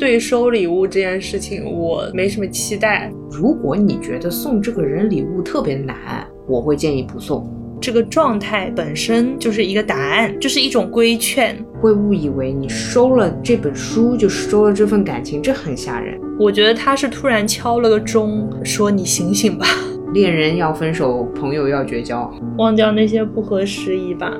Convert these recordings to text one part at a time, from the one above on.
对收礼物这件事情，我没什么期待。如果你觉得送这个人礼物特别难，我会建议不送。这个状态本身就是一个答案，就是一种规劝。会误以为你收了这本书就收了这份感情，这很吓人。我觉得他是突然敲了个钟，说你醒醒吧，恋人要分手，朋友要绝交，忘掉那些不合时宜吧。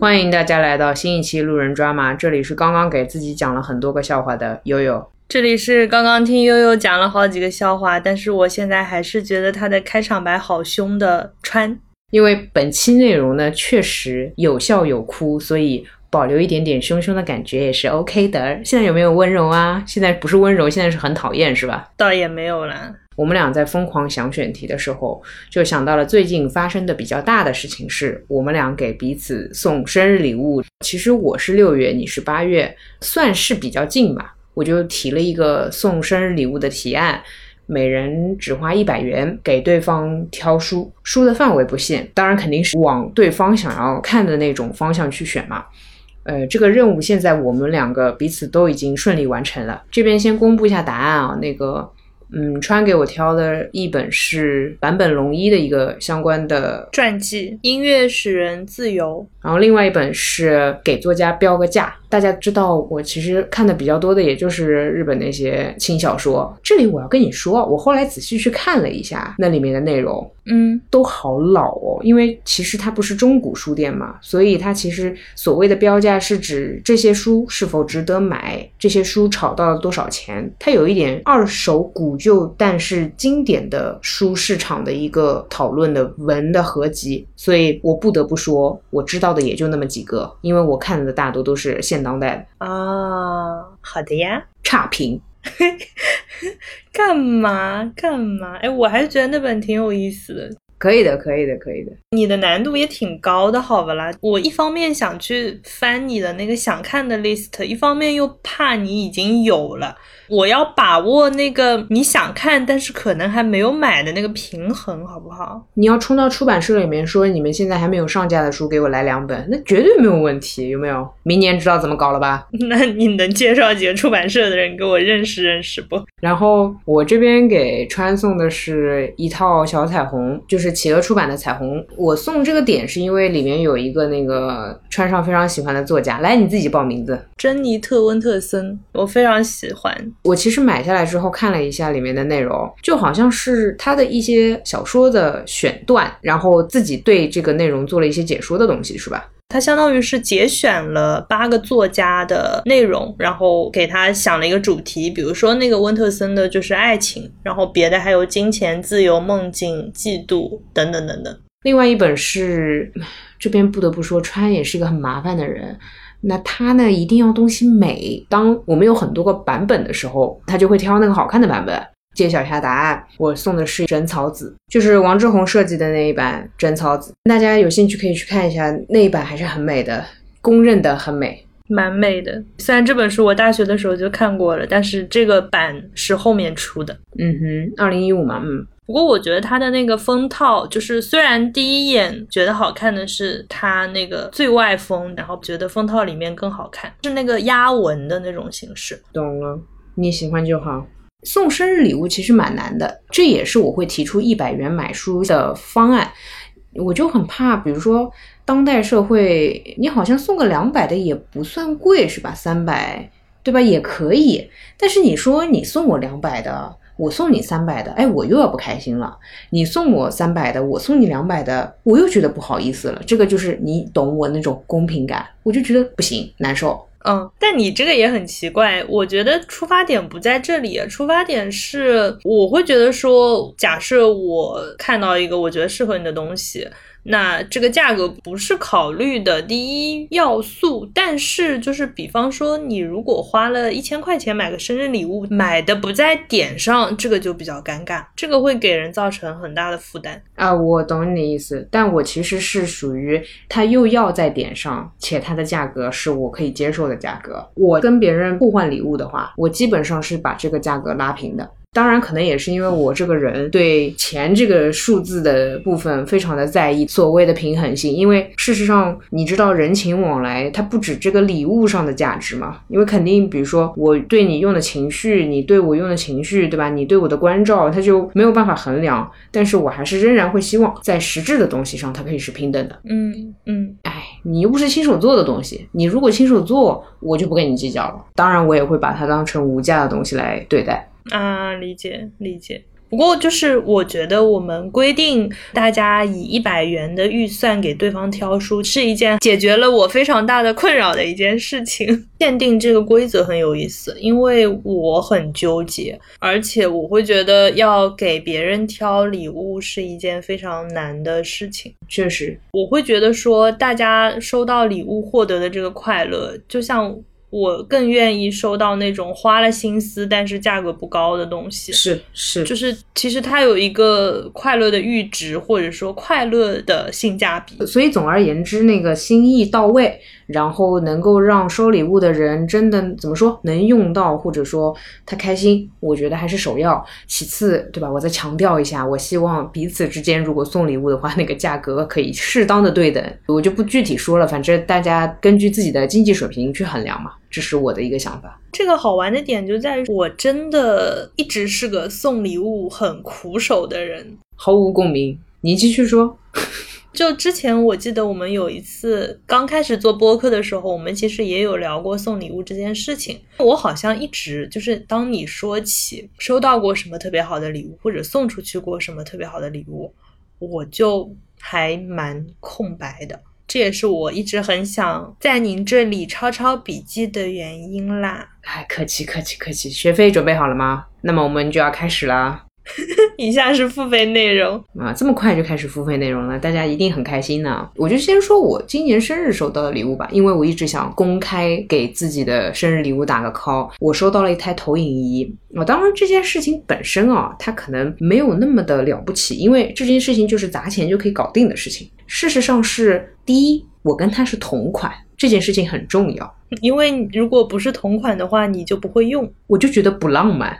欢迎大家来到新一期路人抓马，这里是刚刚给自己讲了很多个笑话的悠悠，这里是刚刚听悠悠讲了好几个笑话，但是我现在还是觉得他的开场白好凶的川，因为本期内容呢确实有笑有哭，所以保留一点点凶凶的感觉也是 OK 的。现在有没有温柔啊？现在不是温柔，现在是很讨厌，是吧？倒也没有啦。我们俩在疯狂想选题的时候，就想到了最近发生的比较大的事情，是我们俩给彼此送生日礼物。其实我是六月，你是八月，算是比较近吧。我就提了一个送生日礼物的提案，每人只花一百元给对方挑书，书的范围不限，当然肯定是往对方想要看的那种方向去选嘛。呃，这个任务现在我们两个彼此都已经顺利完成了。这边先公布一下答案啊，那个。嗯，川给我挑的一本是坂本龙一的一个相关的传记，《音乐使人自由》，然后另外一本是给作家标个价。大家知道，我其实看的比较多的，也就是日本那些轻小说。这里我要跟你说，我后来仔细去看了一下那里面的内容，嗯，都好老哦。因为其实它不是中古书店嘛，所以它其实所谓的标价是指这些书是否值得买，这些书炒到了多少钱。它有一点二手古旧，但是经典的书市场的一个讨论的文的合集。所以我不得不说，我知道的也就那么几个，因为我看的大多都是现。当代的。啊，好的呀，差评，干嘛？干嘛？哎，我还是觉得那本挺有意思的，可以的，可以的，可以的。你的难度也挺高的，好不啦？我一方面想去翻你的那个想看的 list，一方面又怕你已经有了。我要把握那个你想看，但是可能还没有买的那个平衡，好不好？你要冲到出版社里面说，你们现在还没有上架的书，给我来两本，那绝对没有问题，有没有？明年知道怎么搞了吧？那你能介绍几个出版社的人给我认识认识不？然后我这边给川送的是一套小彩虹，就是企鹅出版的彩虹。我送这个点是因为里面有一个那个川上非常喜欢的作家，来你自己报名字，珍妮特温特森，我非常喜欢。我其实买下来之后看了一下里面的内容，就好像是他的一些小说的选段，然后自己对这个内容做了一些解说的东西，是吧？他相当于是节选了八个作家的内容，然后给他想了一个主题，比如说那个温特森的就是爱情，然后别的还有金钱、自由、梦境、嫉妒等等等等。另外一本是这边不得不说，川也是一个很麻烦的人。那他呢，一定要东西美。当我们有很多个版本的时候，他就会挑那个好看的版本。揭晓一下答案，我送的是枕草子，就是王志宏设计的那一版枕草子。大家有兴趣可以去看一下，那一版还是很美的，公认的很美，蛮美的。虽然这本书我大学的时候就看过了，但是这个版是后面出的。嗯哼，二零一五嘛，嗯。不过我觉得它的那个封套，就是虽然第一眼觉得好看的是它那个最外封，然后觉得封套里面更好看，是那个压纹的那种形式。懂了，你喜欢就好。送生日礼物其实蛮难的，这也是我会提出一百元买书的方案。我就很怕，比如说当代社会，你好像送个两百的也不算贵，是吧？三百，对吧？也可以。但是你说你送我两百的。我送你三百的，哎，我又要不开心了。你送我三百的，我送你两百的，我又觉得不好意思了。这个就是你懂我那种公平感，我就觉得不行，难受。嗯，但你这个也很奇怪，我觉得出发点不在这里，出发点是我会觉得说，假设我看到一个我觉得适合你的东西。那这个价格不是考虑的第一要素，但是就是比方说，你如果花了一千块钱买个生日礼物，买的不在点上，这个就比较尴尬，这个会给人造成很大的负担啊。我懂你的意思，但我其实是属于他又要在点上，且它的价格是我可以接受的价格。我跟别人互换礼物的话，我基本上是把这个价格拉平的。当然，可能也是因为我这个人对钱这个数字的部分非常的在意，所谓的平衡性。因为事实上，你知道人情往来，它不止这个礼物上的价值嘛。因为肯定，比如说我对你用的情绪，你对我用的情绪，对吧？你对我的关照，它就没有办法衡量。但是我还是仍然会希望在实质的东西上，它可以是平等的。嗯嗯，哎，你又不是亲手做的东西，你如果亲手做，我就不跟你计较了。当然，我也会把它当成无价的东西来对待。啊，理解理解。不过就是我觉得我们规定大家以一百元的预算给对方挑书，是一件解决了我非常大的困扰的一件事情。限定这个规则很有意思，因为我很纠结，而且我会觉得要给别人挑礼物是一件非常难的事情。确实，我会觉得说大家收到礼物获得的这个快乐，就像。我更愿意收到那种花了心思但是价格不高的东西，是是，就是其实它有一个快乐的阈值，或者说快乐的性价比。所以总而言之，那个心意到位。然后能够让收礼物的人真的怎么说能用到，或者说他开心，我觉得还是首要。其次，对吧？我再强调一下，我希望彼此之间如果送礼物的话，那个价格可以适当的对等。我就不具体说了，反正大家根据自己的经济水平去衡量嘛，这是我的一个想法。这个好玩的点就在于，我真的一直是个送礼物很苦手的人，毫无共鸣。你继续说。就之前我记得我们有一次刚开始做播客的时候，我们其实也有聊过送礼物这件事情。我好像一直就是当你说起收到过什么特别好的礼物，或者送出去过什么特别好的礼物，我就还蛮空白的。这也是我一直很想在您这里抄抄笔记的原因啦。哎，客气客气客气，学费准备好了吗？那么我们就要开始啦。以下是付费内容啊，这么快就开始付费内容了，大家一定很开心呢。我就先说我今年生日收到的礼物吧，因为我一直想公开给自己的生日礼物打个 call。我收到了一台投影仪，我当然这件事情本身啊，它可能没有那么的了不起，因为这件事情就是砸钱就可以搞定的事情。事实上是，第一，我跟他是同款，这件事情很重要，因为如果不是同款的话，你就不会用，我就觉得不浪漫。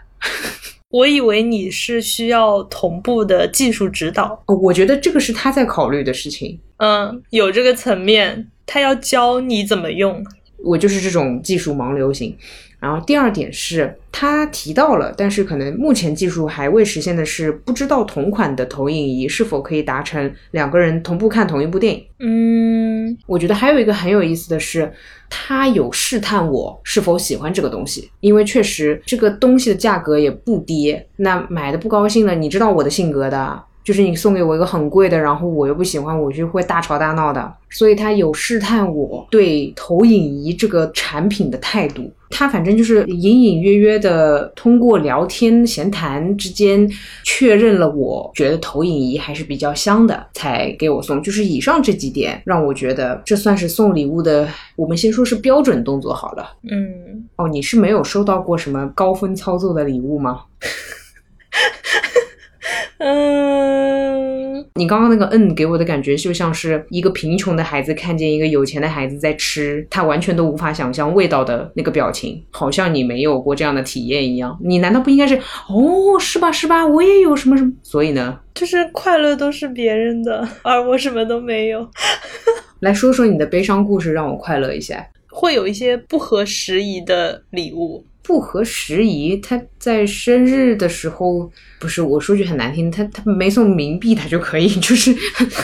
我以为你是需要同步的技术指导，我觉得这个是他在考虑的事情。嗯，有这个层面，他要教你怎么用。我就是这种技术盲流型。然后第二点是他提到了，但是可能目前技术还未实现的是，不知道同款的投影仪是否可以达成两个人同步看同一部电影。嗯，我觉得还有一个很有意思的是，他有试探我是否喜欢这个东西，因为确实这个东西的价格也不低。那买的不高兴了，你知道我的性格的。就是你送给我一个很贵的，然后我又不喜欢，我就会大吵大闹的。所以他有试探我对投影仪这个产品的态度。他反正就是隐隐约约的通过聊天闲谈之间确认了，我觉得投影仪还是比较香的，才给我送。就是以上这几点让我觉得这算是送礼物的。我们先说是标准动作好了。嗯，哦，你是没有收到过什么高分操作的礼物吗？嗯，你刚刚那个嗯给我的感觉就像是一个贫穷的孩子看见一个有钱的孩子在吃，他完全都无法想象味道的那个表情，好像你没有过这样的体验一样。你难道不应该是哦，是吧是吧？我也有什么什么？所以呢，就是快乐都是别人的，而我什么都没有。来说说你的悲伤故事，让我快乐一下。会有一些不合时宜的礼物。不合时宜，他在生日的时候，不是我说句很难听，他他没送冥币，他就可以，就是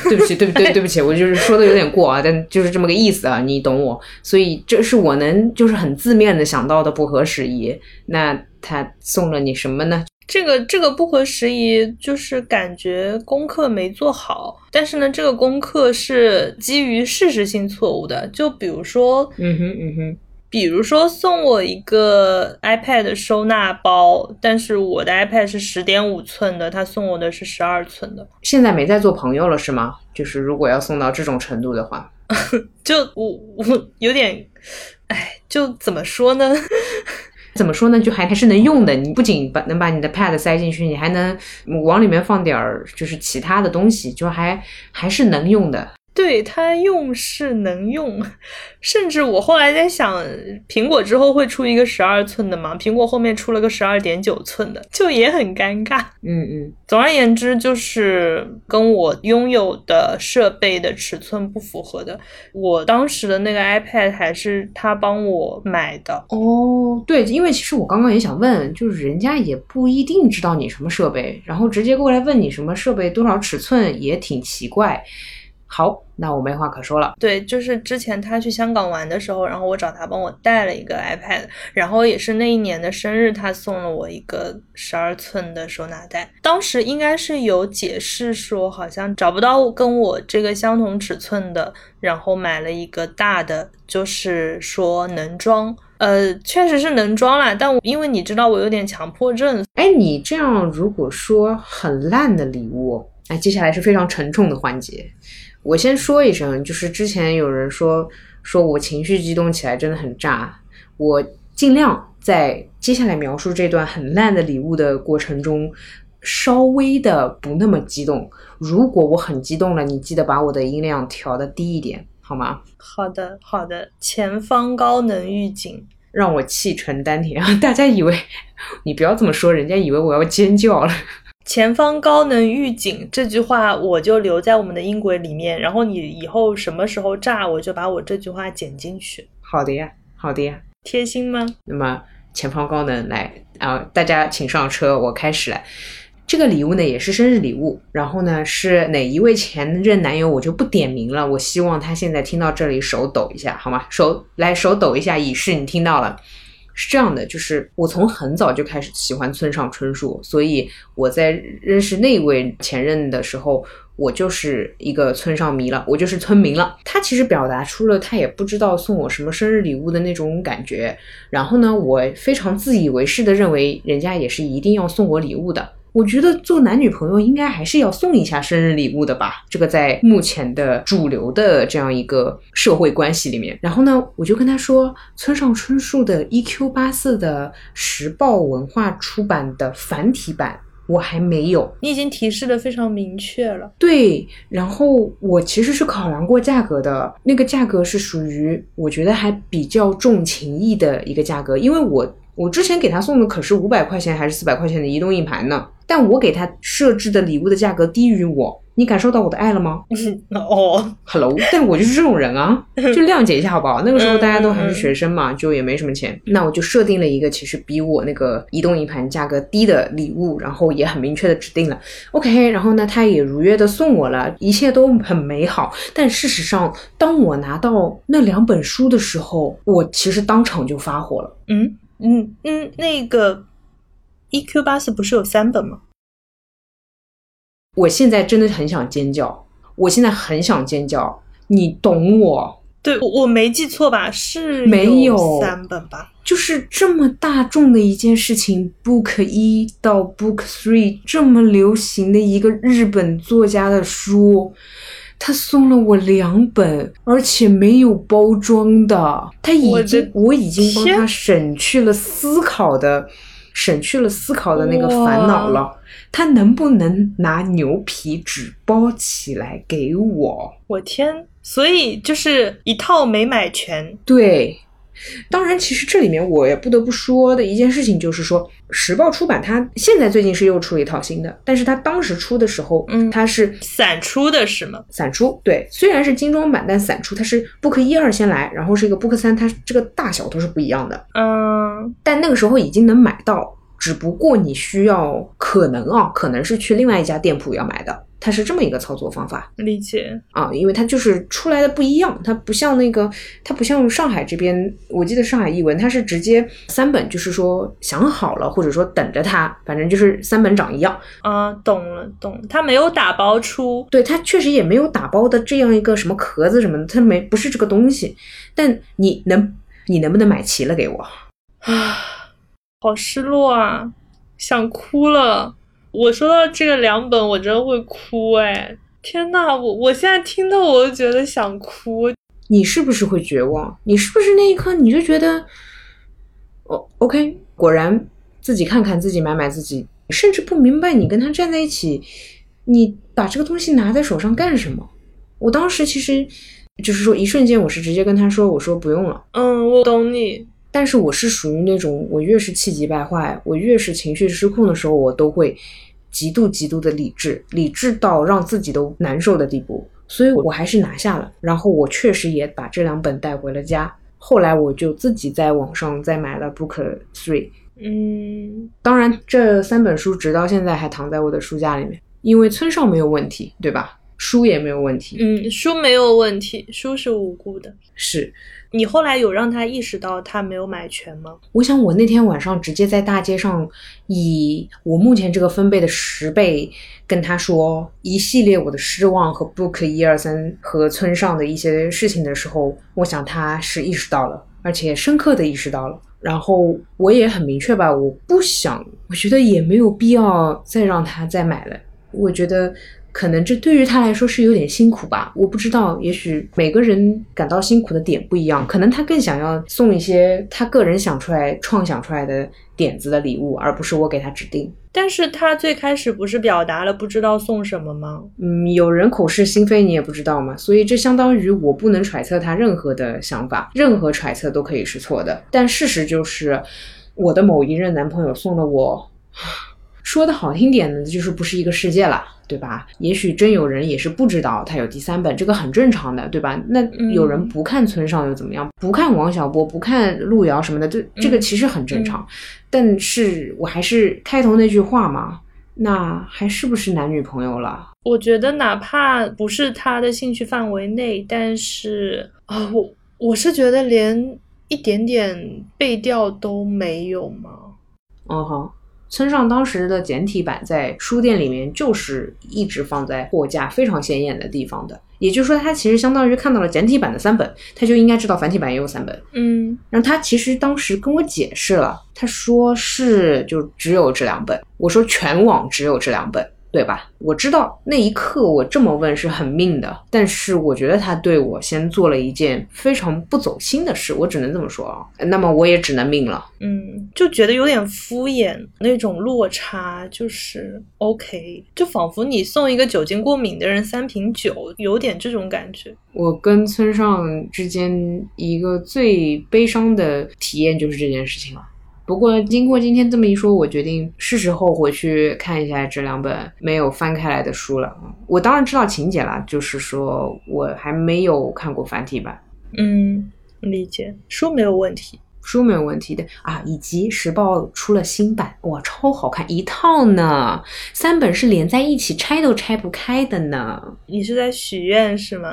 对不起，对不对？对不起，我就是说的有点过啊，但就是这么个意思啊，你懂我。所以这是我能就是很字面的想到的不合时宜。那他送了你什么呢？这个这个不合时宜，就是感觉功课没做好。但是呢，这个功课是基于事实性错误的，就比如说，嗯哼，嗯哼。比如说送我一个 iPad 收纳包，但是我的 iPad 是十点五寸的，他送我的是十二寸的。现在没在做朋友了是吗？就是如果要送到这种程度的话，就我我有点，哎，就怎么说呢？怎么说呢？就还还是能用的。你不仅把能把你的 Pad 塞进去，你还能往里面放点儿就是其他的东西，就还还是能用的。对它用是能用，甚至我后来在想，苹果之后会出一个十二寸的吗？苹果后面出了个十二点九寸的，就也很尴尬。嗯嗯，总而言之，就是跟我拥有的设备的尺寸不符合的。我当时的那个 iPad 还是他帮我买的。哦，对，因为其实我刚刚也想问，就是人家也不一定知道你什么设备，然后直接过来问你什么设备多少尺寸，也挺奇怪。好，那我没话可说了。对，就是之前他去香港玩的时候，然后我找他帮我带了一个 iPad，然后也是那一年的生日，他送了我一个十二寸的收纳袋。当时应该是有解释说，好像找不到跟我这个相同尺寸的，然后买了一个大的，就是说能装。呃，确实是能装啦，但我因为你知道我有点强迫症，哎，你这样如果说很烂的礼物，哎，接下来是非常沉重的环节。我先说一声，就是之前有人说说我情绪激动起来真的很炸，我尽量在接下来描述这段很烂的礼物的过程中，稍微的不那么激动。如果我很激动了，你记得把我的音量调的低一点，好吗？好的，好的。前方高能预警，让我气沉丹田啊！大家以为 你不要这么说，人家以为我要尖叫了。前方高能预警这句话我就留在我们的音轨里面，然后你以后什么时候炸，我就把我这句话剪进去。好的呀，好的呀，贴心吗？那么前方高能来啊，大家请上车，我开始了。这个礼物呢也是生日礼物，然后呢是哪一位前任男友我就不点名了。我希望他现在听到这里手抖一下，好吗？手来手抖一下，以示你听到了。是这样的，就是我从很早就开始喜欢村上春树，所以我在认识那位前任的时候，我就是一个村上迷了，我就是村民了。他其实表达出了他也不知道送我什么生日礼物的那种感觉，然后呢，我非常自以为是的认为人家也是一定要送我礼物的。我觉得做男女朋友应该还是要送一下生日礼物的吧，这个在目前的主流的这样一个社会关系里面。然后呢，我就跟他说，村上春树的《E.Q. 八四》的时报文化出版的繁体版我还没有，你已经提示的非常明确了。对，然后我其实是考量过价格的，那个价格是属于我觉得还比较重情义的一个价格，因为我我之前给他送的可是五百块钱还是四百块钱的移动硬盘呢。但我给他设置的礼物的价格低于我，你感受到我的爱了吗？哦，Hello，但我就是这种人啊，就谅解一下好不好？那个时候大家都还是学生嘛，就也没什么钱，那我就设定了一个其实比我那个移动硬盘价格低的礼物，然后也很明确的指定了 OK，然后呢，他也如约的送我了，一切都很美好。但事实上，当我拿到那两本书的时候，我其实当场就发火了。嗯嗯嗯，那个。E.Q. 八四不是有三本吗？我现在真的很想尖叫，我现在很想尖叫，你懂我？对，我我没记错吧？是没有三本吧？就是这么大众的一件事情，Book 一到 Book Three 这么流行的一个日本作家的书，他送了我两本，而且没有包装的，他已经我已经帮他省去了思考的。省去了思考的那个烦恼了，他能不能拿牛皮纸包起来给我？我天！所以就是一套没买全。对，当然，其实这里面我也不得不说的一件事情就是说，时报出版它现在最近是又出了一套新的，但是它当时出的时候，嗯，它是散出的是吗？散出，对，虽然是精装版，但散出它是 book 一二先来，然后是一个 book 三，它这个大小都是不一样的。嗯。但那个时候已经能买到，只不过你需要可能啊，可能是去另外一家店铺要买的，它是这么一个操作方法。理解啊，因为它就是出来的不一样，它不像那个，它不像上海这边，我记得上海译文它是直接三本，就是说想好了或者说等着它，反正就是三本长一样。啊，懂了懂，它没有打包出，对，它确实也没有打包的这样一个什么壳子什么的，它没不是这个东西，但你能你能不能买齐了给我？啊，好失落啊，想哭了。我说到这个两本，我真的会哭哎！天呐，我我现在听到我都觉得想哭。你是不是会绝望？你是不是那一刻你就觉得，哦，OK，果然自己看看自己买买自己，甚至不明白你跟他站在一起，你把这个东西拿在手上干什么？我当时其实就是说，一瞬间我是直接跟他说，我说不用了。嗯，我懂你。但是我是属于那种，我越是气急败坏，我越是情绪失控的时候，我都会极度极度的理智，理智到让自己都难受的地步。所以我还是拿下了，然后我确实也把这两本带回了家。后来我就自己在网上再买了 Book Three。嗯，当然这三本书直到现在还躺在我的书架里面，因为村上没有问题，对吧？书也没有问题。嗯，书没有问题，书是无辜的。是你后来有让他意识到他没有买全吗？我想我那天晚上直接在大街上以我目前这个分贝的十倍跟他说一系列我的失望和 book 一二三和村上的一些事情的时候，我想他是意识到了，而且深刻的意识到了。然后我也很明确吧，我不想，我觉得也没有必要再让他再买了。我觉得。可能这对于他来说是有点辛苦吧，我不知道，也许每个人感到辛苦的点不一样，可能他更想要送一些他个人想出来、创想出来的点子的礼物，而不是我给他指定。但是他最开始不是表达了不知道送什么吗？嗯，有人口是心非，你也不知道嘛，所以这相当于我不能揣测他任何的想法，任何揣测都可以是错的。但事实就是，我的某一任男朋友送了我，说的好听点呢，就是不是一个世界了。对吧？也许真有人也是不知道他有第三本，这个很正常的，对吧？那有人不看村上又怎么样？不看王小波，不看路遥什么的，这这个其实很正常。但是我还是开头那句话嘛，那还是不是男女朋友了？我觉得哪怕不是他的兴趣范围内，但是啊，我我是觉得连一点点背调都没有吗？嗯哼。村上当时的简体版在书店里面就是一直放在货架非常显眼的地方的，也就是说他其实相当于看到了简体版的三本，他就应该知道繁体版也有三本。嗯，然后他其实当时跟我解释了，他说是就只有这两本，我说全网只有这两本。对吧？我知道那一刻我这么问是很命的，但是我觉得他对我先做了一件非常不走心的事，我只能这么说啊。那么我也只能命了。嗯，就觉得有点敷衍，那种落差就是 OK，就仿佛你送一个酒精过敏的人三瓶酒，有点这种感觉。我跟村上之间一个最悲伤的体验就是这件事情了。不过，经过今天这么一说，我决定是时候回去看一下这两本没有翻开来的书了。我当然知道情节了，就是说我还没有看过繁体版。嗯，理解，书没有问题，书没有问题的啊。以及时报出了新版，哇，超好看，一套呢，三本是连在一起，拆都拆不开的呢。你是在许愿是吗？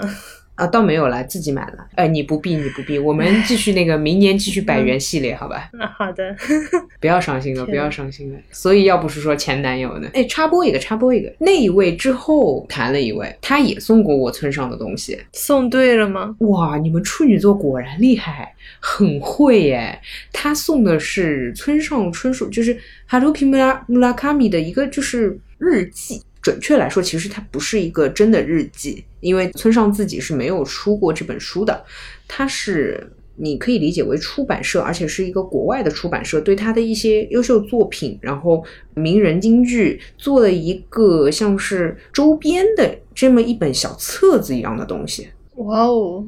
啊，倒没有了，自己买了。哎，你不必，你不必，我们继续那个明年继续百元系列，好吧？那好的，不要伤心了，不要伤心了。所以要不是说前男友呢？哎，插播一个，插播一个，那一位之后谈了一位，他也送过我村上的东西，送对了吗？哇，你们处女座果然厉害，很会耶。他送的是村上春树，就是哈鲁皮穆拉穆拉卡米的一个就是日记。准确来说，其实它不是一个真的日记，因为村上自己是没有出过这本书的。它是你可以理解为出版社，而且是一个国外的出版社，对他的一些优秀作品，然后名人金句做了一个像是周边的这么一本小册子一样的东西。哇哦，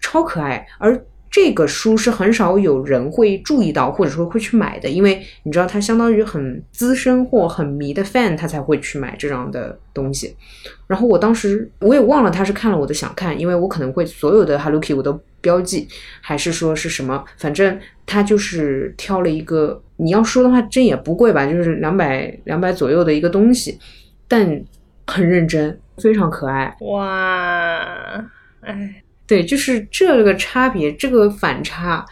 超可爱！而这个书是很少有人会注意到，或者说会去买的，因为你知道，他相当于很资深或很迷的 fan，他才会去买这样的东西。然后我当时我也忘了他是看了我的想看，因为我可能会所有的 Hello Kitty 我都标记，还是说是什么，反正他就是挑了一个，你要说的话，真也不贵吧，就是两百两百左右的一个东西，但很认真，非常可爱。哇，哎。对，就是这个差别，这个反差，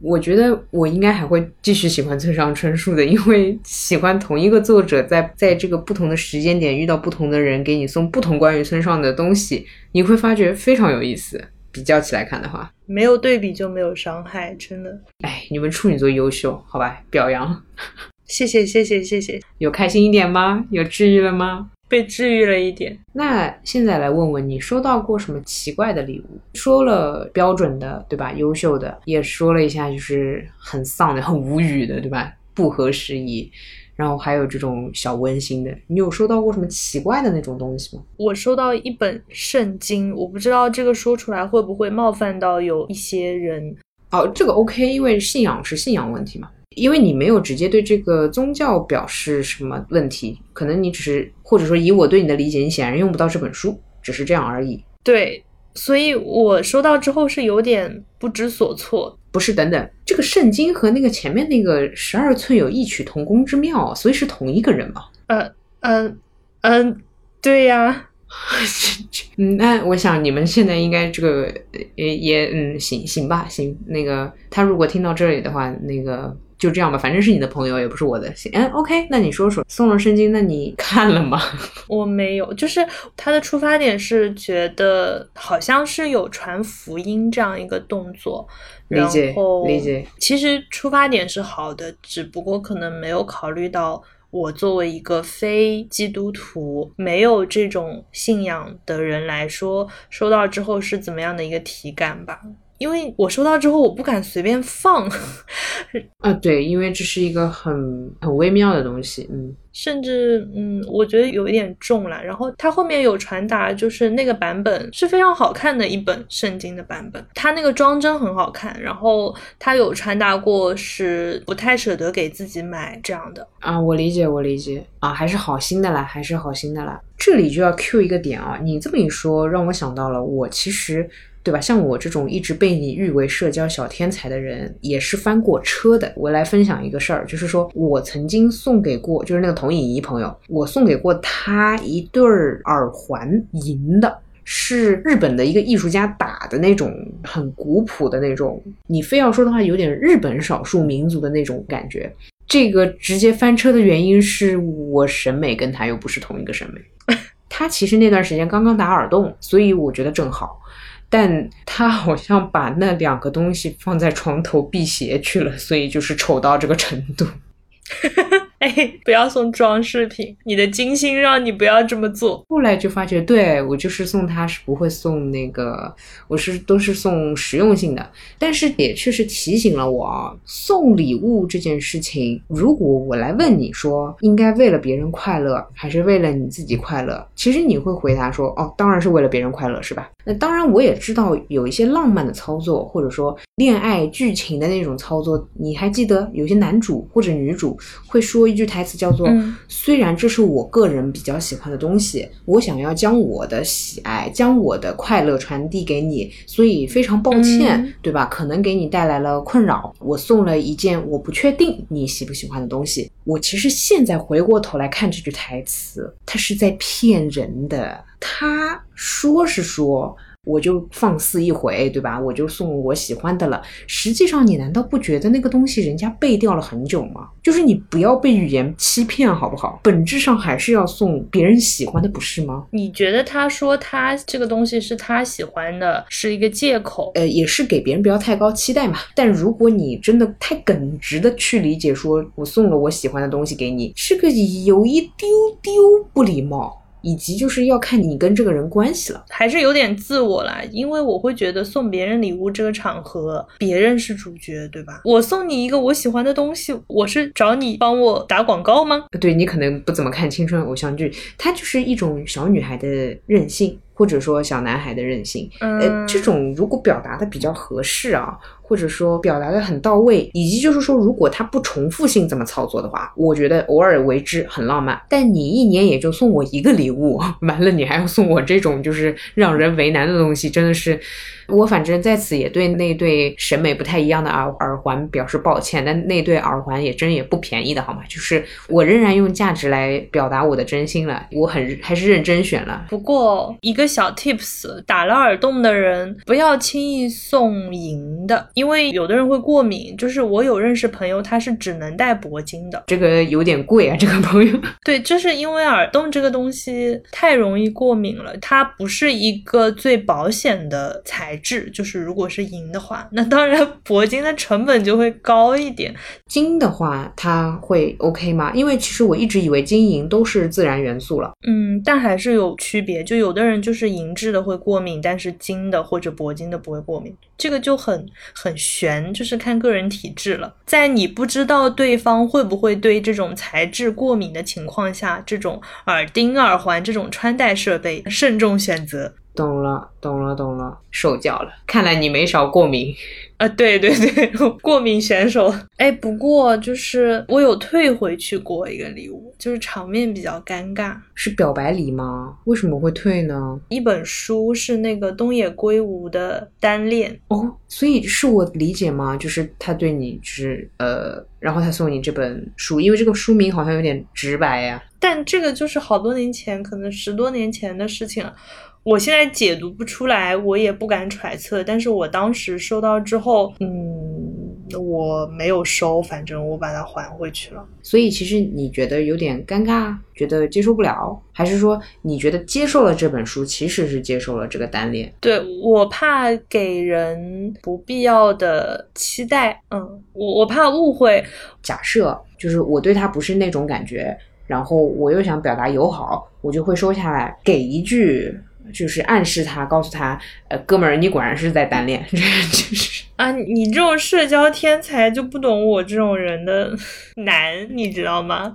我觉得我应该还会继续喜欢村上春树的，因为喜欢同一个作者，在在这个不同的时间点遇到不同的人，给你送不同关于村上的东西，你会发觉非常有意思。比较起来看的话，没有对比就没有伤害，真的。哎，你们处女座优秀，好吧，表扬。谢谢谢谢谢谢，有开心一点吗？有治愈了吗？被治愈了一点。那现在来问问你，收到过什么奇怪的礼物？说了标准的，对吧？优秀的，也说了一下，就是很丧的、很无语的，对吧？不合时宜。然后还有这种小温馨的。你有收到过什么奇怪的那种东西吗？我收到一本圣经，我不知道这个说出来会不会冒犯到有一些人。哦，这个 OK，因为信仰是信仰问题嘛。因为你没有直接对这个宗教表示什么问题，可能你只是或者说以我对你的理解，你显然用不到这本书，只是这样而已。对，所以我收到之后是有点不知所措。不是，等等，这个圣经和那个前面那个十二寸有异曲同工之妙，所以是同一个人吗？呃，嗯，嗯，对呀。嗯，那我想你们现在应该这个也也嗯行行吧，行。那个他如果听到这里的话，那个。就这样吧，反正是你的朋友，也不是我的。行，嗯，OK，那你说说送了圣经，那你 看了吗？我没有，就是他的出发点是觉得好像是有传福音这样一个动作，理解理解。其实出发点是好的，只不过可能没有考虑到我作为一个非基督徒、没有这种信仰的人来说，收到之后是怎么样的一个体感吧。因为我收到之后，我不敢随便放。啊，对，因为这是一个很很微妙的东西，嗯，甚至嗯，我觉得有一点重了。然后它后面有传达，就是那个版本是非常好看的一本圣经的版本，它那个装帧很好看。然后它有传达过是不太舍得给自己买这样的啊，我理解，我理解啊，还是好心的啦，还是好心的啦。这里就要 Q 一个点啊，你这么一说，让我想到了我其实。对吧？像我这种一直被你誉为社交小天才的人，也是翻过车的。我来分享一个事儿，就是说我曾经送给过，就是那个童影仪朋友，我送给过他一对儿耳环，银的，是日本的一个艺术家打的那种，很古朴的那种。你非要说的话，有点日本少数民族的那种感觉。这个直接翻车的原因是我审美跟他又不是同一个审美。他其实那段时间刚刚打耳洞，所以我觉得正好。但他好像把那两个东西放在床头辟邪去了，所以就是丑到这个程度。哎，不要送装饰品，你的金星让你不要这么做。后来就发觉，对我就是送他是不会送那个，我是都是送实用性的。但是也确实提醒了我啊，送礼物这件事情，如果我来问你说，应该为了别人快乐，还是为了你自己快乐？其实你会回答说，哦，当然是为了别人快乐，是吧？那当然，我也知道有一些浪漫的操作，或者说恋爱剧情的那种操作，你还记得有些男主或者女主会说。一句台词叫做：“虽然这是我个人比较喜欢的东西，我想要将我的喜爱、将我的快乐传递给你，所以非常抱歉，对吧？可能给你带来了困扰。我送了一件我不确定你喜不喜欢的东西。我其实现在回过头来看这句台词，他是在骗人的。他说是说。”我就放肆一回，对吧？我就送我喜欢的了。实际上，你难道不觉得那个东西人家背掉了很久吗？就是你不要被语言欺骗，好不好？本质上还是要送别人喜欢的，不是吗？你觉得他说他这个东西是他喜欢的，是一个借口？呃，也是给别人不要太高期待嘛。但如果你真的太耿直的去理解，说我送了我喜欢的东西给你，是个有一丢丢不礼貌。以及就是要看你跟这个人关系了，还是有点自我啦，因为我会觉得送别人礼物这个场合，别人是主角，对吧？我送你一个我喜欢的东西，我是找你帮我打广告吗？对你可能不怎么看青春偶像剧，它就是一种小女孩的任性，或者说小男孩的任性。呃，这种如果表达的比较合适啊。或者说表达的很到位，以及就是说，如果他不重复性这么操作的话，我觉得偶尔为之很浪漫。但你一年也就送我一个礼物，完了你还要送我这种就是让人为难的东西，真的是。我反正在此也对那对审美不太一样的耳耳环表示抱歉，但那对耳环也真也不便宜的好吗？就是我仍然用价值来表达我的真心了，我很还是认真选了。不过一个小 tips，打了耳洞的人不要轻易送银的，因为有的人会过敏。就是我有认识朋友，他是只能戴铂金的，这个有点贵啊，这个朋友。对，就是因为耳洞这个东西太容易过敏了，它不是一个最保险的材。质就是如果是银的话，那当然铂金的成本就会高一点。金的话，它会 OK 吗？因为其实我一直以为金银都是自然元素了。嗯，但还是有区别。就有的人就就是银质的会过敏，但是金的或者铂金的不会过敏，这个就很很悬，就是看个人体质了。在你不知道对方会不会对这种材质过敏的情况下，这种耳钉、耳环这种穿戴设备慎重选择。懂了，懂了，懂了，受教了。看来你没少过敏。啊，对对对，过敏选手。哎，不过就是我有退回去过一个礼物，就是场面比较尴尬。是表白礼吗？为什么会退呢？一本书是那个东野圭吾的单恋哦，所以是我理解吗？就是他对你就是呃，然后他送你这本书，因为这个书名好像有点直白呀。但这个就是好多年前，可能十多年前的事情了。我现在解读不出来，我也不敢揣测。但是我当时收到之后，嗯，我没有收，反正我把它还回去了。所以其实你觉得有点尴尬，觉得接受不了，还是说你觉得接受了这本书，其实是接受了这个单恋？对我怕给人不必要的期待，嗯，我我怕误会。假设就是我对他不是那种感觉，然后我又想表达友好，我就会收下来，给一句。就是暗示他，告诉他，呃，哥们儿，你果然是在单恋，就是啊，你这种社交天才就不懂我这种人的 难，你知道吗？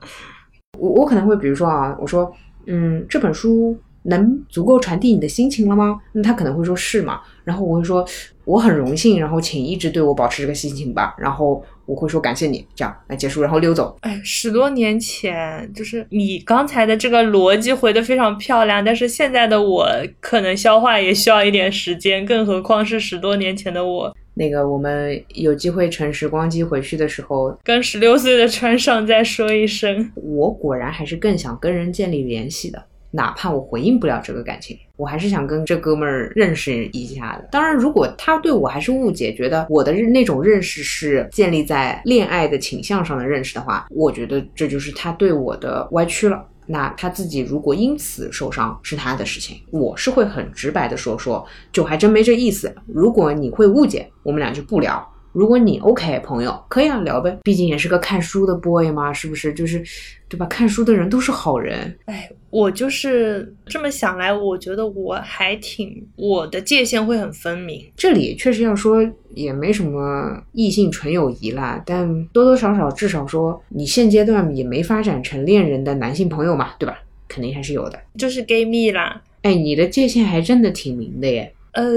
我我可能会比如说啊，我说，嗯，这本书能足够传递你的心情了吗？那他可能会说是嘛，然后我会说，我很荣幸，然后请一直对我保持这个心情吧，然后。我会说感谢你，这样来结束，然后溜走。哎，十多年前，就是你刚才的这个逻辑回的非常漂亮，但是现在的我可能消化也需要一点时间，更何况是十多年前的我。那个，我们有机会乘时光机回去的时候，跟十六岁的川上再说一声，我果然还是更想跟人建立联系的。哪怕我回应不了这个感情，我还是想跟这哥们儿认识一下的。当然，如果他对我还是误解，觉得我的那种认识是建立在恋爱的倾向上的认识的话，我觉得这就是他对我的歪曲了。那他自己如果因此受伤，是他的事情。我是会很直白的说说，就还真没这意思。如果你会误解，我们俩就不聊。如果你 OK，朋友可以啊，聊呗，毕竟也是个看书的 boy 嘛，是不是？就是，对吧？看书的人都是好人。哎，我就是这么想来，我觉得我还挺，我的界限会很分明。这里确实要说，也没什么异性纯友谊啦，但多多少少，至少说你现阶段也没发展成恋人的男性朋友嘛，对吧？肯定还是有的，就是 gay 蜜啦。哎，你的界限还真的挺明的耶。呃。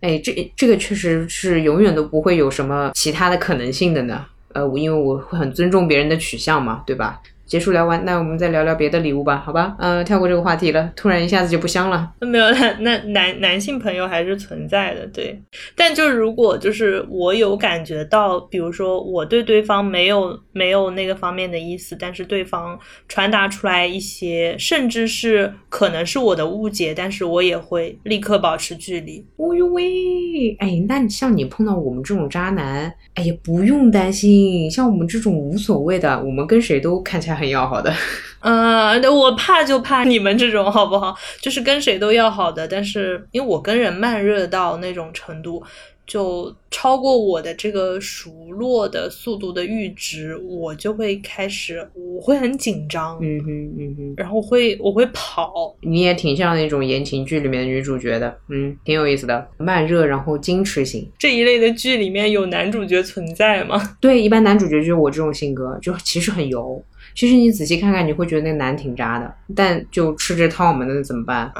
哎，这这个确实是永远都不会有什么其他的可能性的呢。呃，我因为我会很尊重别人的取向嘛，对吧？结束聊完，那我们再聊聊别的礼物吧，好吧？呃，跳过这个话题了，突然一下子就不香了。没有，那那男男性朋友还是存在的，对。但就是如果就是我有感觉到，比如说我对对方没有没有那个方面的意思，但是对方传达出来一些，甚至是可能是我的误解，但是我也会立刻保持距离。哦呦喂，哎，那像你碰到我们这种渣男，哎呀，不用担心，像我们这种无所谓的，我们跟谁都看起来。很要好的，呃，我怕就怕你们这种好不好？就是跟谁都要好的，但是因为我跟人慢热到那种程度。就超过我的这个熟络的速度的阈值，我就会开始，我会很紧张，嗯哼嗯哼，然后会我会跑。你也挺像那种言情剧里面的女主角的，嗯，挺有意思的，慢热然后矜持型这一类的剧里面有男主角存在吗？对，一般男主角就是我这种性格，就其实很油。其实你仔细看看，你会觉得那个男挺渣的，但就吃这套嘛，那怎么办？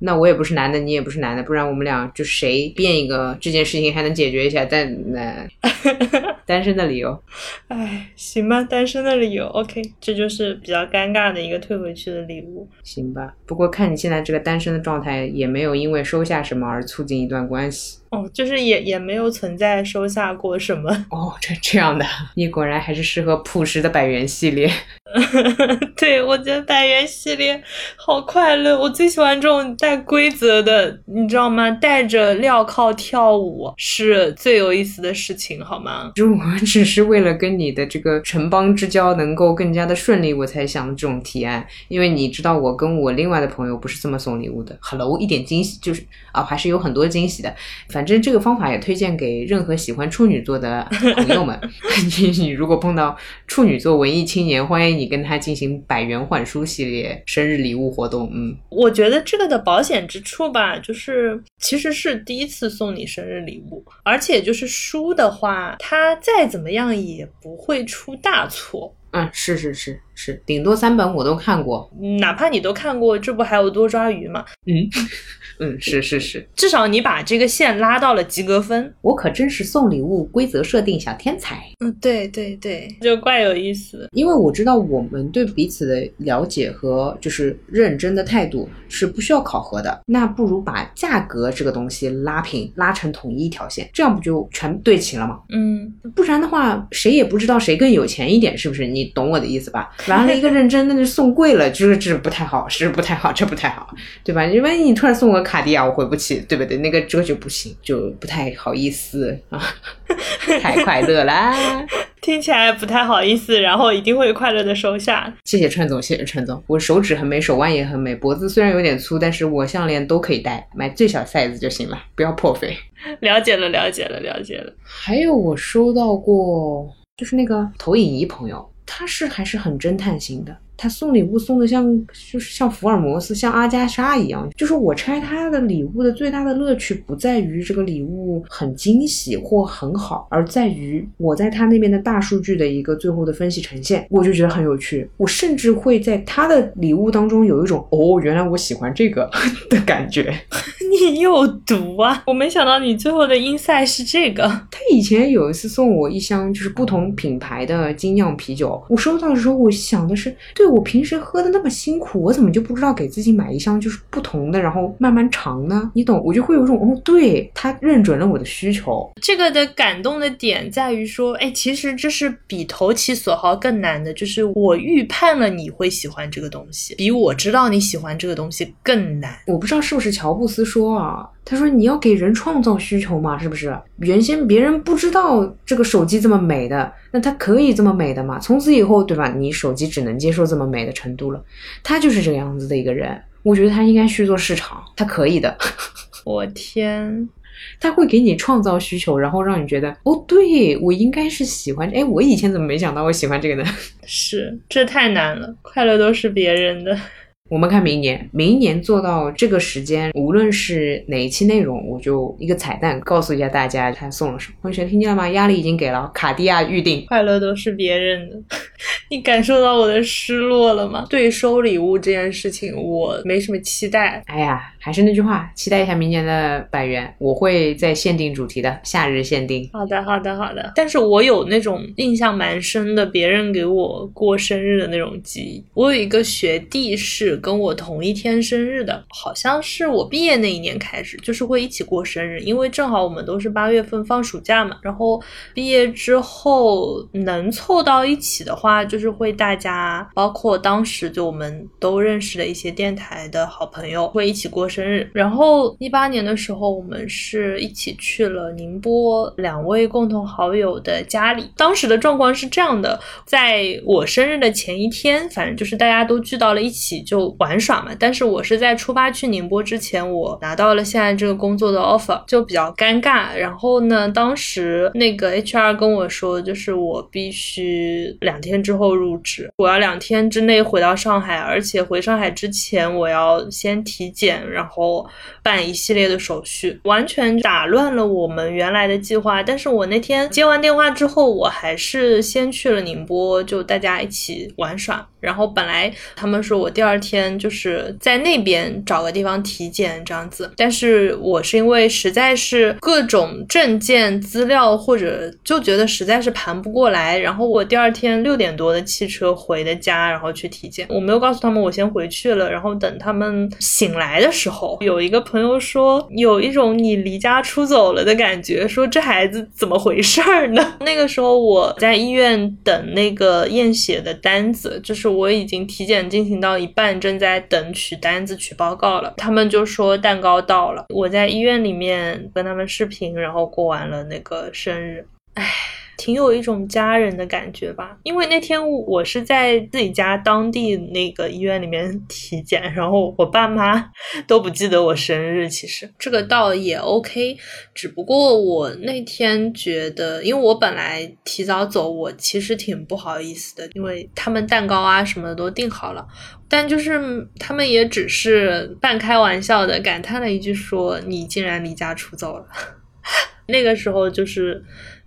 那我也不是男的，你也不是男的，不然我们俩就谁变一个，这件事情还能解决一下。但那 单身的理由，哎，行吧，单身的理由，OK，这就是比较尴尬的一个退回去的礼物，行吧。不过看你现在这个单身的状态，也没有因为收下什么而促进一段关系。哦，就是也也没有存在收下过什么。哦，这这样的，你果然还是适合朴实的百元系列。对，我觉得百元系列好快乐，我最喜欢这种带规则的，你知道吗？带着镣铐跳舞是最有意思的事情，好吗？就我只是为了跟你的这个城邦之交能够更加的顺利，我才想这种提案。因为你知道，我跟我另外的朋友不是这么送礼物的。Hello，一点惊喜就是啊，还是有很多惊喜的。反正这个方法也推荐给任何喜欢处女座的朋友们。你 你如果碰到处女座文艺青年，欢迎。你跟他进行百元换书系列生日礼物活动。嗯，我觉得这个的保险之处吧，就是其实是第一次送你生日礼物，而且就是书的话，它再怎么样也不会出大错。嗯，是是是是，顶多三本我都看过，哪怕你都看过，这不还有多抓鱼吗？嗯 嗯，是是是，至少你把这个线拉到了及格分。我可真是送礼物规则设定小天才。嗯，对对对，就怪有意思。因为我知道我们对彼此的了解和就是认真的态度是不需要考核的，那不如把价格这个东西拉平，拉成统一一条线，这样不就全对齐了吗？嗯，不然的话，谁也不知道谁更有钱一点，是不是？你懂我的意思吧？完了一个认真，那就送贵了，就是这不太好，是不太好，这不太好，对吧？因为你突然送我卡地亚，我回不起，对不对？那个这个就不行，就不太好意思啊，太快乐啦！听起来不太好意思，然后一定会快乐的收下。谢谢川总，谢谢川总，我手指很美，手腕也很美，脖子虽然有点粗，但是我项链都可以戴，买最小 size 就行了，不要破费。了解了，了解了，了解了。还有我收到过，就是那个投影仪朋友。他是还是很侦探型的，他送礼物送的像就是像福尔摩斯、像阿加莎一样。就是我拆他的礼物的最大的乐趣不在于这个礼物很惊喜或很好，而在于我在他那边的大数据的一个最后的分析呈现，我就觉得很有趣。我甚至会在他的礼物当中有一种哦，原来我喜欢这个的感觉。你有毒啊！我没想到你最后的 inside 是这个。他以前有一次送我一箱就是不同品牌的精酿啤酒，我收到的时候，我想的是，对我平时喝的那么辛苦，我怎么就不知道给自己买一箱就是不同的，然后慢慢尝呢？你懂，我就会有一种哦，对他认准了我的需求。这个的感动的点在于说，哎，其实这是比投其所好更难的，就是我预判了你会喜欢这个东西，比我知道你喜欢这个东西更难。我不知道是不是乔布斯说。说啊，他说你要给人创造需求嘛，是不是？原先别人不知道这个手机这么美的，那它可以这么美的嘛？从此以后，对吧？你手机只能接受这么美的程度了。他就是这个样子的一个人，我觉得他应该去做市场，他可以的。我天，他会给你创造需求，然后让你觉得哦，对我应该是喜欢。哎，我以前怎么没想到我喜欢这个呢？是，这太难了，快乐都是别人的。我们看明年，明年做到这个时间，无论是哪一期内容，我就一个彩蛋告诉一下大家他送了什么。同学听见了吗？压力已经给了，卡地亚预定。快乐都是别人的，你感受到我的失落了吗？对收礼物这件事情，我没什么期待。哎呀，还是那句话，期待一下明年的百元，我会在限定主题的夏日限定。好的，好的，好的。但是我有那种印象蛮深的，别人给我过生日的那种记忆。我有一个学弟是。跟我同一天生日的，好像是我毕业那一年开始，就是会一起过生日，因为正好我们都是八月份放暑假嘛。然后毕业之后能凑到一起的话，就是会大家，包括当时就我们都认识的一些电台的好朋友，会一起过生日。然后一八年的时候，我们是一起去了宁波两位共同好友的家里。当时的状况是这样的，在我生日的前一天，反正就是大家都聚到了一起就。玩耍嘛，但是我是在出发去宁波之前，我拿到了现在这个工作的 offer，就比较尴尬。然后呢，当时那个 HR 跟我说，就是我必须两天之后入职，我要两天之内回到上海，而且回上海之前我要先体检，然后办一系列的手续，完全打乱了我们原来的计划。但是我那天接完电话之后，我还是先去了宁波，就大家一起玩耍。然后本来他们说我第二天就是在那边找个地方体检这样子，但是我是因为实在是各种证件资料或者就觉得实在是盘不过来，然后我第二天六点多的汽车回的家，然后去体检。我没有告诉他们我先回去了，然后等他们醒来的时候，有一个朋友说有一种你离家出走了的感觉，说这孩子怎么回事儿呢？那个时候我在医院等那个验血的单子，就是。我已经体检进行到一半，正在等取单子、取报告了。他们就说蛋糕到了，我在医院里面跟他们视频，然后过完了那个生日。唉，挺有一种家人的感觉吧。因为那天我是在自己家当地那个医院里面体检，然后我爸妈都不记得我生日。其实这个倒也 OK，只不过我那天觉得，因为我本来提早走，我其实挺不好意思的，因为他们蛋糕啊什么的都订好了。但就是他们也只是半开玩笑的感叹了一句，说你竟然离家出走了。那个时候就是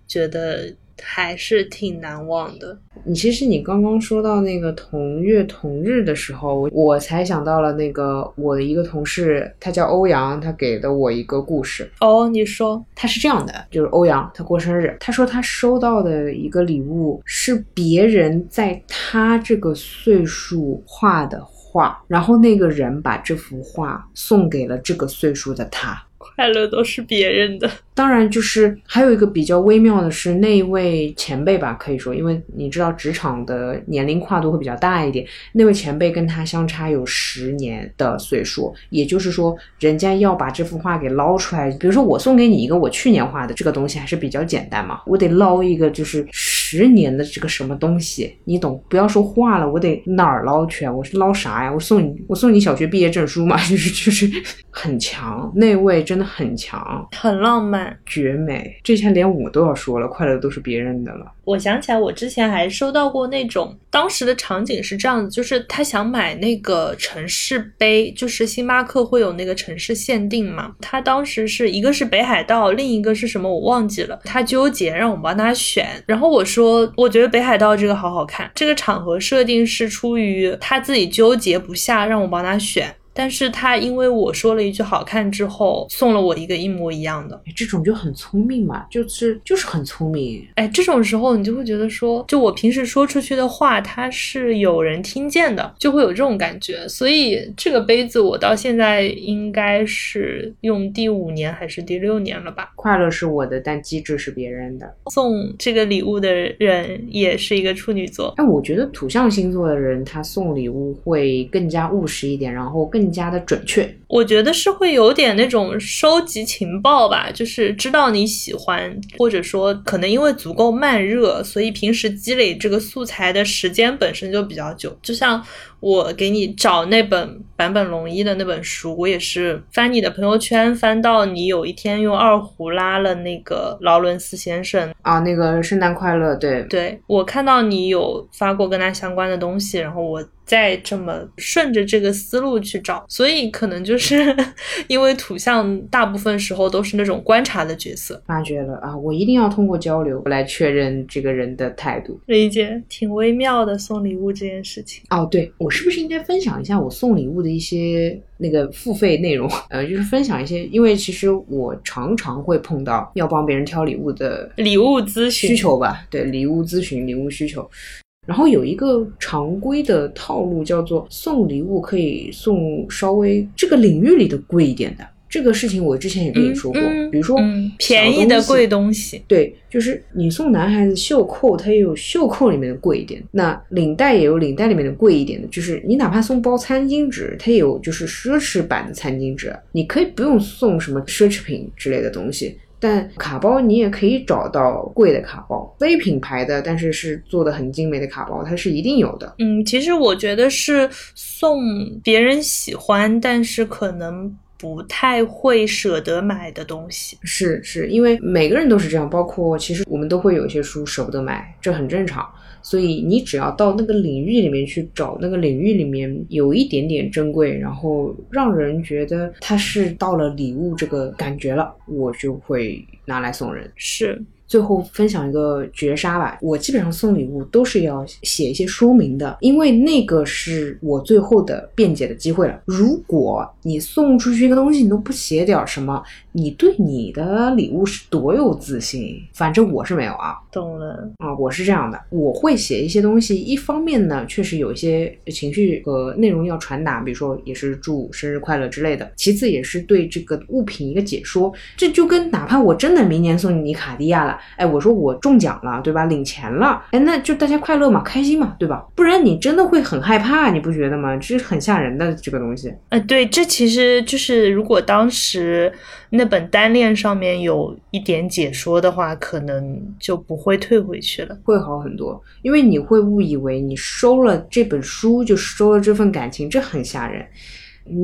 觉得还是挺难忘的。你其实你刚刚说到那个同月同日的时候，我才想到了那个我的一个同事，他叫欧阳，他给的我一个故事。哦，你说他是这样的，就是欧阳他过生日，他说他收到的一个礼物是别人在他这个岁数画的画，然后那个人把这幅画送给了这个岁数的他。快乐都是别人的。当然，就是还有一个比较微妙的是，那位前辈吧，可以说，因为你知道职场的年龄跨度会比较大一点，那位前辈跟他相差有十年的岁数，也就是说，人家要把这幅画给捞出来。比如说，我送给你一个我去年画的这个东西，还是比较简单嘛，我得捞一个就是十年的这个什么东西，你懂？不要说话了，我得哪儿捞去啊？我是捞啥呀？我送你，我送你小学毕业证书嘛？就是就是很强，那位真的很强，很浪漫。绝美，这下连我都要说了，快乐都是别人的了。我想起来，我之前还收到过那种，当时的场景是这样子，就是他想买那个城市杯，就是星巴克会有那个城市限定嘛。他当时是一个是北海道，另一个是什么我忘记了。他纠结让我帮他选，然后我说我觉得北海道这个好好看。这个场合设定是出于他自己纠结不下，让我帮他选。但是他因为我说了一句好看之后，送了我一个一模一样的，这种就很聪明嘛，就是就是很聪明。哎，这种时候你就会觉得说，就我平时说出去的话，它是有人听见的，就会有这种感觉。所以这个杯子我到现在应该是用第五年还是第六年了吧？快乐是我的，但机智是别人的。送这个礼物的人也是一个处女座。哎，我觉得土象星座的人他送礼物会更加务实一点，然后更。更加的准确，我觉得是会有点那种收集情报吧，就是知道你喜欢，或者说可能因为足够慢热，所以平时积累这个素材的时间本身就比较久，就像。我给你找那本坂本龙一的那本书，我也是翻你的朋友圈，翻到你有一天用二胡拉了那个劳伦斯先生啊，那个圣诞快乐，对对，我看到你有发过跟他相关的东西，然后我再这么顺着这个思路去找，所以可能就是因为土象大部分时候都是那种观察的角色，发觉了啊，我一定要通过交流来确认这个人的态度，理解，挺微妙的送礼物这件事情。哦，对我。是不是应该分享一下我送礼物的一些那个付费内容？呃，就是分享一些，因为其实我常常会碰到要帮别人挑礼物的礼物咨询需求吧？对，礼物咨询、礼物需求。然后有一个常规的套路，叫做送礼物可以送稍微这个领域里的贵一点的。这个事情我之前也跟你说过，比如说便宜的贵东西，对，就是你送男孩子袖扣，它也有袖扣里面的贵一点，那领带也有领带里面的贵一点的，就是你哪怕送包餐巾纸，它也有就是奢侈版的餐巾纸，你可以不用送什么奢侈品之类的东西，但卡包你也可以找到贵的卡包，非品牌的，但是是做的很精美的卡包，它是一定有的。嗯，其实我觉得是送别人喜欢，但是可能。不太会舍得买的东西，是是因为每个人都是这样，包括其实我们都会有一些书舍不得买，这很正常。所以你只要到那个领域里面去找，那个领域里面有一点点珍贵，然后让人觉得它是到了礼物这个感觉了，我就会拿来送人。是。最后分享一个绝杀吧，我基本上送礼物都是要写一些说明的，因为那个是我最后的辩解的机会了。如果你送出去一个东西，你都不写点什么，你对你的礼物是多有自信？反正我是没有啊。懂了啊，我是这样的，我会写一些东西，一方面呢，确实有一些情绪和内容要传达，比如说也是祝生日快乐之类的；其次也是对这个物品一个解说，这就跟哪怕我真的明年送你卡地亚了。哎，我说我中奖了，对吧？领钱了，哎，那就大家快乐嘛，开心嘛，对吧？不然你真的会很害怕，你不觉得吗？这是很吓人的这个东西。呃，对，这其实就是如果当时那本单恋上面有一点解说的话，可能就不会退回去了。会好很多，因为你会误以为你收了这本书就收了这份感情，这很吓人。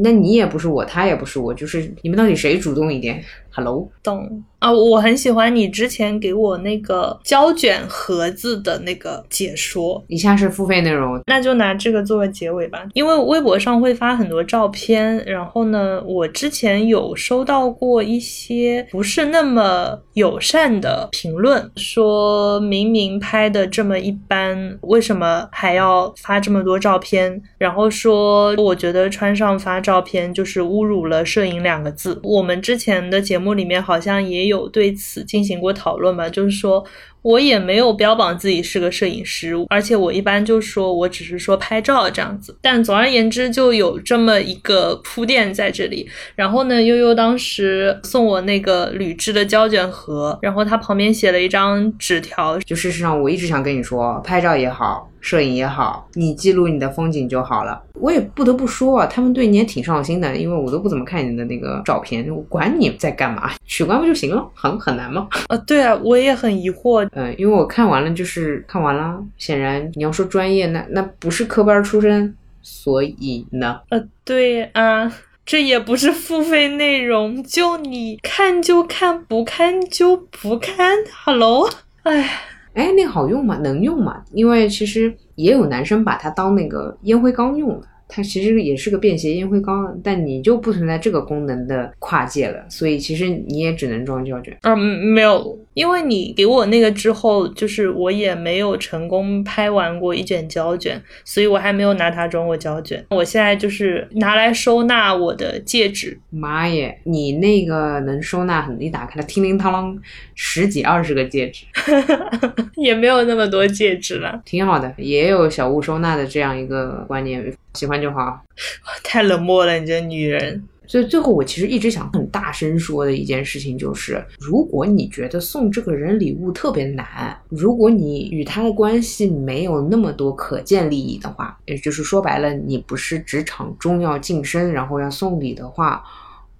那你也不是我，他也不是我，就是你们到底谁主动一点？Hello，懂啊？我很喜欢你之前给我那个胶卷盒子的那个解说，以下是付费内容，那就拿这个作为结尾吧。因为微博上会发很多照片，然后呢，我之前有收到过一些不是那么友善的评论，说明明拍的这么一般，为什么还要发这么多照片？然后说我觉得穿上发照片就是侮辱了摄影两个字。我们之前的节目里面好像也有对此进行过讨论吧，就是说。我也没有标榜自己是个摄影师，而且我一般就说我只是说拍照这样子。但总而言之，就有这么一个铺垫在这里。然后呢，悠悠当时送我那个铝制的胶卷盒，然后他旁边写了一张纸条，就事实上我一直想跟你说，拍照也好，摄影也好，你记录你的风景就好了。我也不得不说啊，他们对你也挺上心的，因为我都不怎么看你的那个照片，我管你在干嘛，取关不就行了？很很难吗？啊，对啊，我也很疑惑。嗯，因为我看完了，就是看完了。显然你要说专业，那那不是科班出身，所以呢？呃，对啊，这也不是付费内容，就你看就看，不看就不看。Hello，哎哎，那好用吗？能用吗？因为其实也有男生把它当那个烟灰缸用的。它其实也是个便携烟灰缸，但你就不存在这个功能的跨界了，所以其实你也只能装胶卷。嗯，没有，因为你给我那个之后，就是我也没有成功拍完过一卷胶卷，所以我还没有拿它装过胶卷。我现在就是拿来收纳我的戒指。妈耶，你那个能收纳很，一打开了，叮铃当啷，十几二十个戒指，也没有那么多戒指了，挺好的，也有小物收纳的这样一个观念。喜欢就好，太冷漠了，你这女人。所以最后，我其实一直想很大声说的一件事情就是：如果你觉得送这个人礼物特别难，如果你与他的关系没有那么多可见利益的话，也就是说白了，你不是职场中要晋升，然后要送礼的话，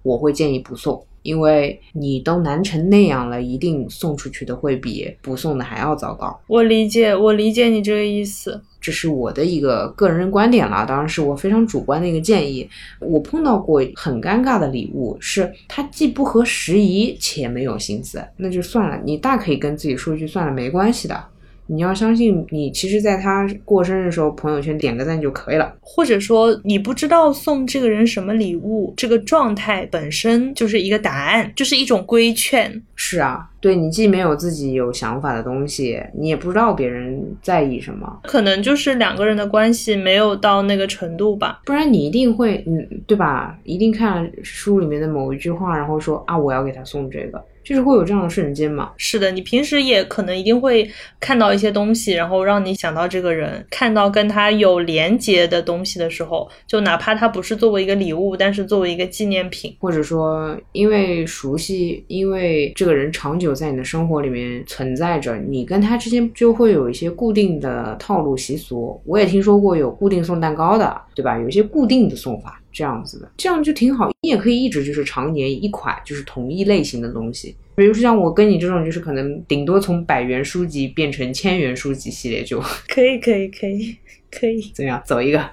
我会建议不送。因为你都难成那样了，一定送出去的会比不送的还要糟糕。我理解，我理解你这个意思，这是我的一个个人观点了，当然是我非常主观的一个建议。我碰到过很尴尬的礼物，是它既不合时宜且没有心思，那就算了，你大可以跟自己说一句算了，没关系的。你要相信，你其实在他过生日的时候，朋友圈点个赞就可以了。或者说，你不知道送这个人什么礼物，这个状态本身就是一个答案，就是一种规劝。是啊，对你既没有自己有想法的东西，你也不知道别人在意什么，可能就是两个人的关系没有到那个程度吧。不然你一定会，嗯，对吧？一定看书里面的某一句话，然后说啊，我要给他送这个。就是会有这样的瞬间嘛？是的，你平时也可能一定会看到一些东西，然后让你想到这个人，看到跟他有连接的东西的时候，就哪怕他不是作为一个礼物，但是作为一个纪念品，或者说因为熟悉，因为这个人长久在你的生活里面存在着，你跟他之间就会有一些固定的套路习俗。我也听说过有固定送蛋糕的，对吧？有一些固定的送法。这样子的，这样就挺好。你也可以一直就是常年一款就是同一类型的东西，比如说像我跟你这种，就是可能顶多从百元书籍变成千元书籍系列就可以，可以，可以，可以。怎样？走一个。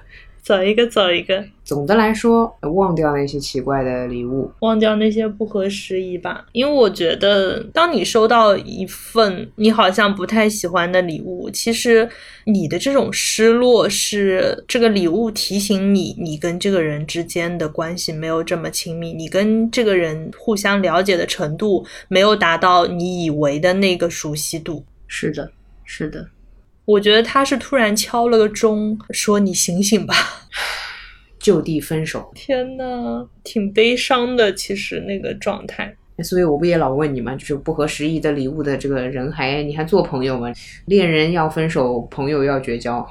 走一个，走一个。总的来说，忘掉那些奇怪的礼物，忘掉那些不合时宜吧。因为我觉得，当你收到一份你好像不太喜欢的礼物，其实你的这种失落是这个礼物提醒你，你跟这个人之间的关系没有这么亲密，你跟这个人互相了解的程度没有达到你以为的那个熟悉度。是的，是的。我觉得他是突然敲了个钟，说：“你醒醒吧，就地分手。”天呐，挺悲伤的，其实那个状态。所以我不也老问你吗？就是不合时宜的礼物的这个人还你还做朋友吗？恋人要分手，朋友要绝交。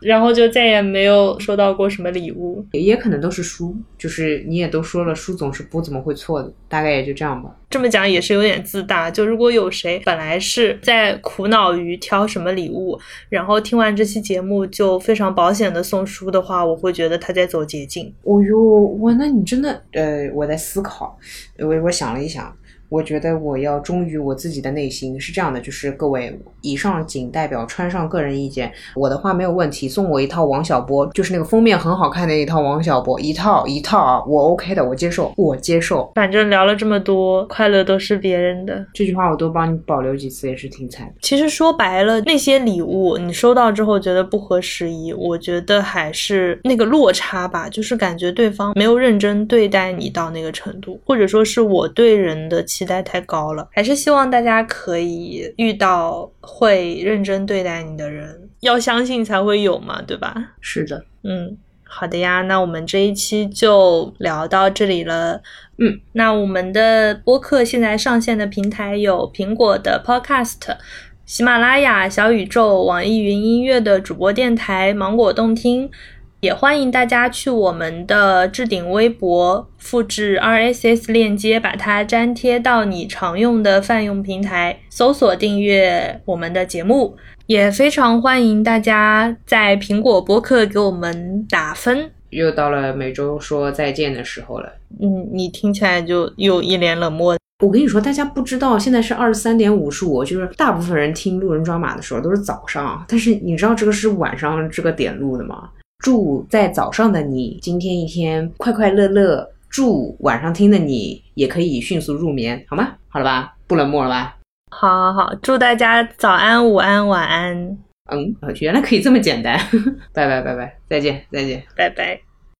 然后就再也没有收到过什么礼物，也可能都是书，就是你也都说了，书总是不怎么会错的，大概也就这样吧。这么讲也是有点自大。就如果有谁本来是在苦恼于挑什么礼物，然后听完这期节目就非常保险的送书的话，我会觉得他在走捷径。哦哟，哇，那你真的，呃，我在思考，我我想了一想。我觉得我要忠于我自己的内心，是这样的，就是各位，以上仅代表川上个人意见，我的话没有问题，送我一套王小波，就是那个封面很好看的一套王小波，一套一套啊，我 OK 的，我接受，我接受。反正聊了这么多，快乐都是别人的，这句话我多帮你保留几次也是挺惨的。其实说白了，那些礼物你收到之后觉得不合时宜，我觉得还是那个落差吧，就是感觉对方没有认真对待你到那个程度，或者说是我对人的。期待太高了，还是希望大家可以遇到会认真对待你的人，要相信才会有嘛，对吧？是的，嗯，好的呀，那我们这一期就聊到这里了，嗯，那我们的播客现在上线的平台有苹果的 Podcast、喜马拉雅、小宇宙、网易云音乐的主播电台、芒果动听。也欢迎大家去我们的置顶微博，复制 RSS 链接，把它粘贴到你常用的泛用平台，搜索订阅我们的节目。也非常欢迎大家在苹果播客给我们打分。又到了每周说再见的时候了。嗯，你听起来就又一脸冷漠。我跟你说，大家不知道，现在是二十三点五十五，就是大部分人听路人抓马的时候都是早上，但是你知道这个是晚上这个点录的吗？祝在早上的你今天一天快快乐乐。祝晚上听的你也可以迅速入眠，好吗？好了吧，不冷漠了吧？好，好，好，祝大家早安、午安、晚安。嗯，原来可以这么简单。拜拜，拜拜，再见，再见，拜拜。